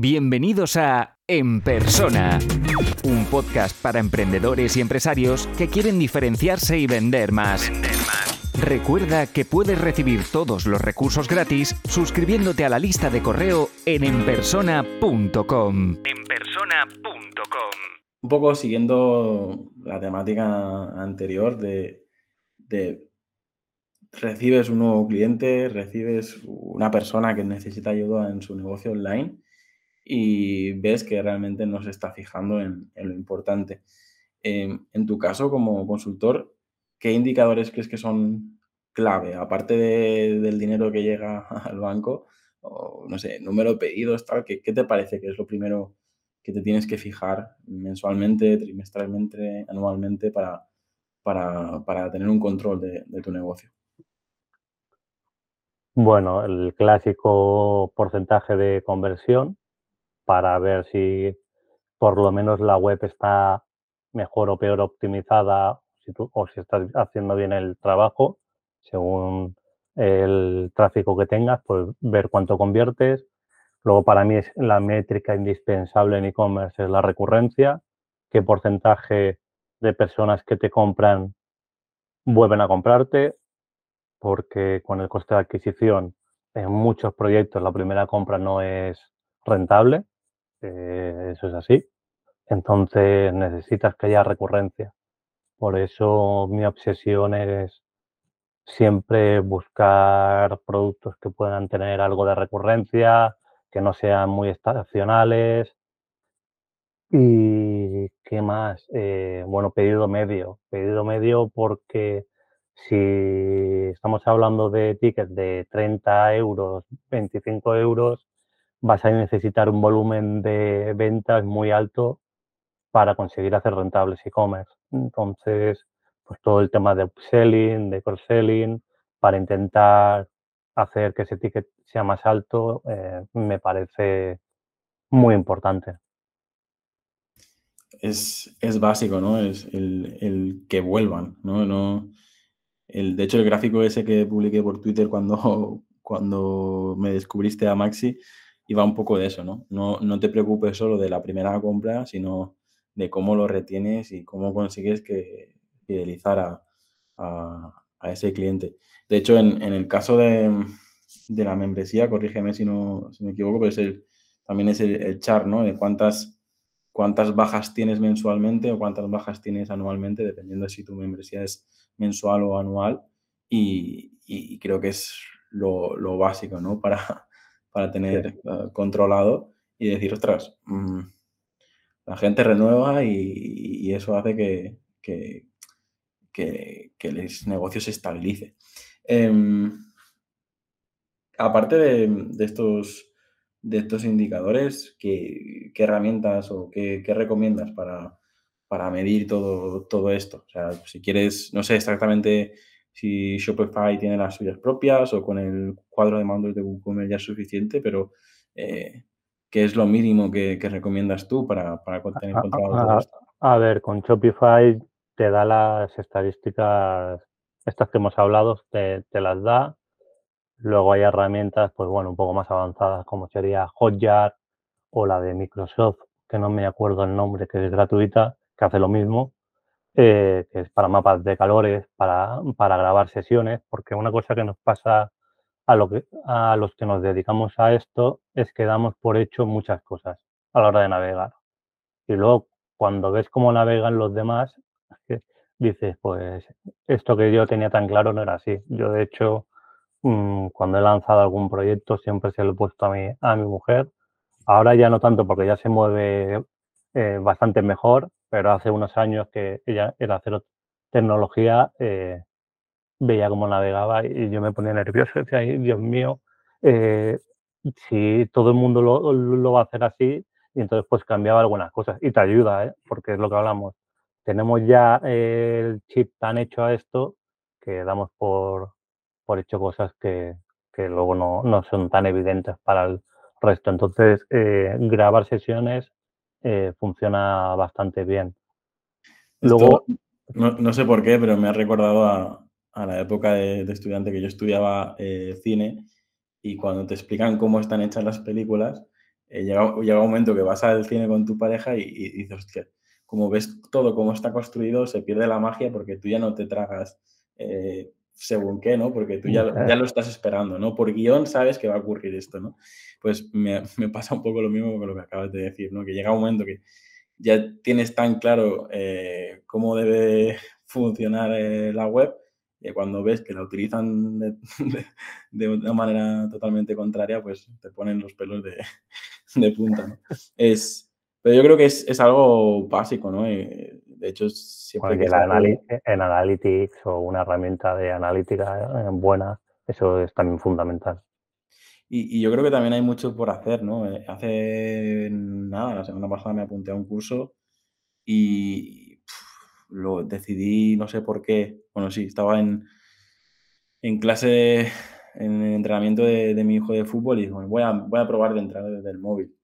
Bienvenidos a En Persona, un podcast para emprendedores y empresarios que quieren diferenciarse y vender más. Recuerda que puedes recibir todos los recursos gratis suscribiéndote a la lista de correo en enpersona.com. Enpersona.com. Un poco siguiendo la temática anterior de, de recibes un nuevo cliente, recibes una persona que necesita ayuda en su negocio online y ves que realmente no se está fijando en, lo importante. Em, en tu caso, como consultor, ¿qué indicadores crees que son clave? Aparte del dinero que llega al banco, o no sé, número de pedidos, tal, ¿qué, te parece que es lo primero que te tienes que fijar mensualmente, trimestralmente, anualmente para, para, tener un control de tu negocio? Bueno, el clásico porcentaje de conversión, para ver si por lo menos la web está mejor o peor optimizada o si estás haciendo bien el trabajo según el tráfico que tengas, pues ver cuánto conviertes. Luego para mí es la métrica indispensable en e-commerce es la recurrencia, qué porcentaje de personas que te compran vuelven a comprarte, porque con el coste de adquisición en muchos proyectos la primera compra no es rentable eh, eso es así. Entonces necesitas que haya recurrencia. Por eso mi obsesión es siempre buscar productos que puedan tener algo de recurrencia, que no sean muy estacionales. ¿Y qué más? Eh, bueno, pedido medio. Pedido medio porque si estamos hablando de tickets de 30 euros, 25 euros, vas a necesitar un volumen de ventas muy alto para conseguir hacer rentables e-commerce. Entonces, pues todo el tema de upselling, de cross-selling, para intentar hacer que ese ticket sea más alto, eh, me parece muy importante. Es, básico, ¿no? Es el, que vuelvan, ¿no? no el, de hecho, el gráfico ese que publiqué por Twitter cuando, cuando me descubriste a Maxi, y va un poco de eso, ¿no? ¿no? No te preocupes solo de la primera compra, sino de cómo lo retienes y cómo consigues que fidelizar a, a, ese cliente. De hecho, en, en el caso de, de, la membresía, corrígeme si, no, me equivoco, pero es el, también es el, el char, ¿no? De cuántas, cuántas bajas tienes mensualmente o cuántas bajas tienes anualmente, dependiendo de si tu membresía es mensual o anual. Y, y creo que es lo, lo básico, ¿no? Para, para tener eh, controlado y decir, ostras, mm, la gente renueva y, eso hace que, que, que, el negocio se estabilice. Em, aparte de, estos, de estos indicadores, ¿qué, herramientas o qué, recomiendas para, para, medir todo, todo esto? O sea, si quieres, no sé exactamente si Shopify tiene las suyas propias o con el cuadro de mandos de WooCommerce ya es suficiente, pero eh, ¿qué es lo mínimo que, recomiendas tú para, para tener controlado esto? A ver, con Shopify te da las estadísticas, estas que hemos hablado, te, las da. Luego hay herramientas, pues bueno, un poco más avanzadas, como sería Hotjar o la de Microsoft, que no me acuerdo el nombre, que es gratuita, que hace lo mismo. Eh, que es para mapas de calores, para, para, grabar sesiones, porque una cosa que nos pasa a, lo que, a los que nos dedicamos a esto es que damos por hecho muchas cosas a la hora de navegar. Y luego, cuando ves cómo navegan los demás, dices, pues esto que yo tenía tan claro no era así. Yo, de hecho, mm, cuando he lanzado algún proyecto, siempre se lo he puesto a mi, a mi mujer. Ahora ya no tanto porque ya se mueve eh, bastante mejor, pero hace unos años que ella era cero tecnología, eh, veía cómo navegaba y yo me ponía nervioso. Decía, Dios mío, eh, si todo el mundo lo, va a hacer así, y entonces pues cambiaba algunas cosas. Y te ayuda, ¿eh? porque es lo que hablamos. Tenemos ya el chip tan hecho a esto que damos por, por hecho cosas que, que luego no, no, son tan evidentes para el resto. Entonces, grabar sesiones eh, funciona bastante bien. Luego, no, sé por qué, pero me ha recordado a, la época de, estudiante que yo estudiaba eh, cine y cuando te explican cómo están hechas las películas, eh, llega, llega, un momento que vas al cine con tu pareja y, y, dices, hostia, como ves todo cómo está construido, se pierde la magia porque tú ya no te tragas eh, según qué, ¿no? Porque tú ya, ya, lo estás esperando, ¿no? Por guion sabes que va a ocurrir esto, ¿no? Pues me, me, pasa un poco lo mismo con lo que acabas de decir, ¿no? Que llega un momento que ya tienes tan claro eh, cómo debe funcionar eh, la web y cuando ves que la utilizan de, de, una manera totalmente contraria, pues te ponen los pelos de, de punta, ¿no? Es, pero yo creo que es, es algo básico, ¿no? Eh, de hecho, siempre que Analytics o una herramienta de analítica eh, buena, eso es también fundamental. Y, y, yo creo que también hay mucho por hacer, ¿no? Eh, hace nada, la semana pasada me apunté a un curso y pff, lo decidí, no sé por qué. Bueno, sí, estaba en, en clase, en el entrenamiento de, de mi hijo de fútbol y dije, voy a, voy a probar de entrar desde el móvil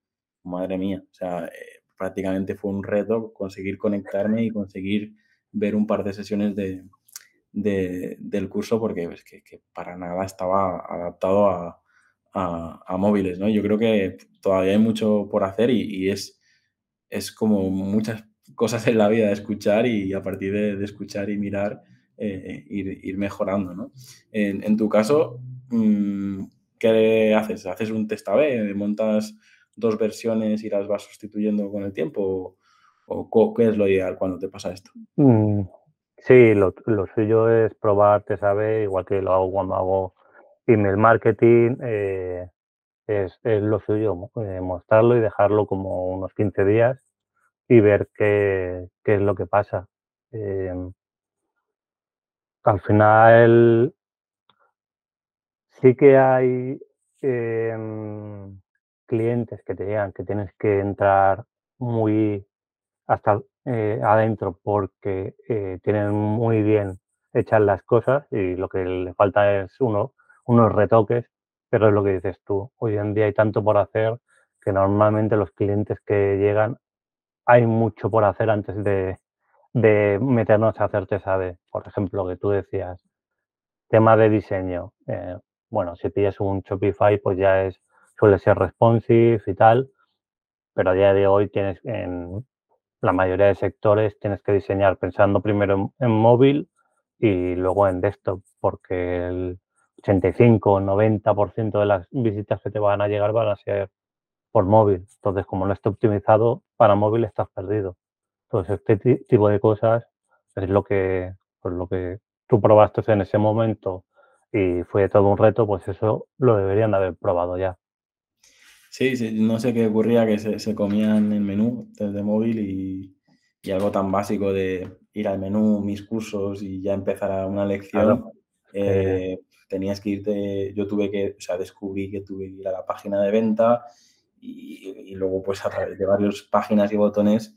madre mía, o sea, eh, prácticamente fue un reto conseguir conectarme y conseguir ver un par de sesiones de, de, del curso porque es que, que, para nada estaba adaptado a, a, móviles, ¿no? Yo creo que todavía hay mucho por hacer y, es, es como muchas cosas en la vida escuchar y a partir de, escuchar y mirar eh, ir, ir, mejorando, ¿no? En, en tu caso, mmm, ¿qué haces? ¿Haces un test A-B? ¿Montas dos versiones y las vas sustituyendo con el tiempo? ¿O, qué es lo ideal cuando te pasa esto? Mm, sí, lo, lo, suyo es probar, te sabe, igual que lo hago cuando hago email marketing, eh, es, es, lo suyo, eh, mostrarlo y dejarlo como unos 15 días y ver qué, qué es lo que pasa. Eh, al final sí que hay eh, clientes que te digan que tienes que entrar muy hasta eh, adentro porque eh, tienen muy bien hechas las cosas y lo que le falta es uno, unos retoques, pero es lo que dices tú. Hoy en día hay tanto por hacer que normalmente los clientes que llegan hay mucho por hacer antes de, de meternos a hacer sabe Por ejemplo, que tú decías, tema de diseño. Eh, bueno, si pides un Shopify, pues ya es suele ser responsive y tal, pero a día de hoy tienes en la mayoría de sectores tienes que diseñar pensando primero en, móvil y luego en desktop, porque el 85 o 90% de las visitas que te van a llegar van a ser por móvil. Entonces, como no está optimizado para móvil, estás perdido. Entonces, este tipo de cosas es lo que, pues lo que tú probaste en ese momento y fue todo un reto, pues eso lo deberían de haber probado ya. Sí, sí, no sé qué ocurría, que se, se comían el menú desde móvil y, y, algo tan básico de ir al menú, mis cursos y ya empezar una lección. Claro. Eh, tenías que irte, yo tuve que, o sea, descubrí que tuve que ir a la página de venta y, y luego pues a través de varias páginas y botones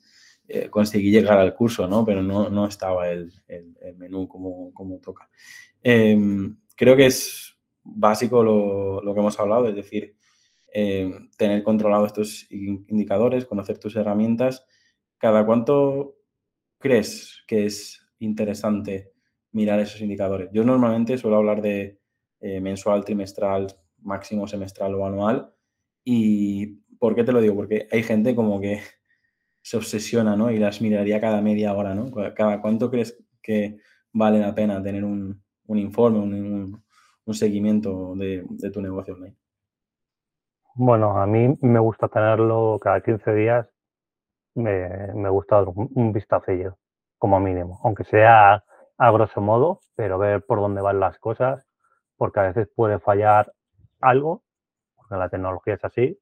eh, conseguí llegar al curso, ¿no? Pero no, no estaba el, el, el menú como, como toca. Eh, creo que es básico lo, lo que hemos hablado, es decir, eh, tener controlado estos indicadores, conocer tus herramientas. ¿Cada cuánto crees que es interesante mirar esos indicadores? Yo normalmente suelo hablar de eh, mensual, trimestral, máximo semestral o anual. ¿Y por qué te lo digo? Porque hay gente como que se obsesiona, ¿no? Y las miraría cada media hora, ¿no? ¿Cada cuánto crees que vale la pena tener un, informe, un seguimiento de, de, tu negocio online? Bueno, a mí me gusta tenerlo cada 15 días, me, me gusta dar un, un vistacillo, como mínimo, aunque sea a grosso modo, pero ver por dónde van las cosas, porque a veces puede fallar algo, porque la tecnología es así,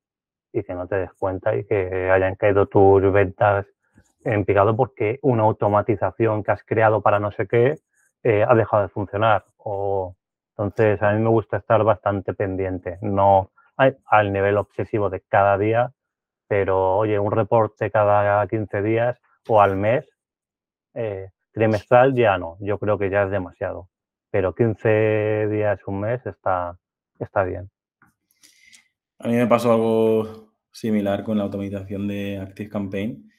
y que no te des cuenta y que hayan caído tus ventas en picado porque una automatización que has creado para no sé qué eh, ha dejado de funcionar. O, entonces, a mí me gusta estar bastante pendiente, no al nivel obsesivo de cada día, pero oye, un reporte cada 15 días o al mes, eh, trimestral ya no, yo creo que ya es demasiado, pero 15 días, un mes está, está bien. A mí me pasó algo similar con la automatización de Active Campaign,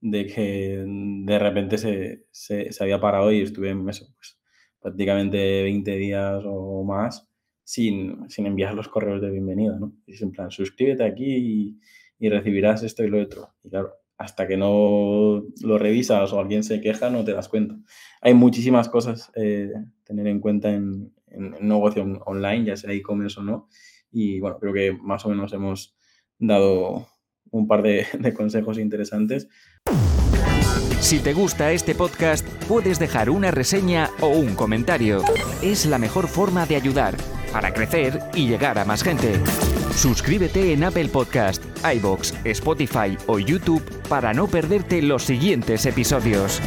de que de repente se, se, se había parado y estuve en eso, pues, prácticamente 20 días o más sin, sin enviar los correos de bienvenida, ¿no? Es en plan, suscríbete aquí y, recibirás esto y lo otro. Y claro, hasta que no lo revisas o alguien se queja, no te das cuenta. Hay muchísimas cosas eh, tener en cuenta en, en, negocio online, ya sea e-commerce o no. Y bueno, creo que más o menos hemos dado un par de consejos interesantes. Si te gusta este podcast, puedes dejar una reseña o un comentario. Es la mejor forma de ayudar para crecer y llegar a más gente. Suscríbete en Apple Podcast, iBox, Spotify o YouTube para no perderte los siguientes episodios.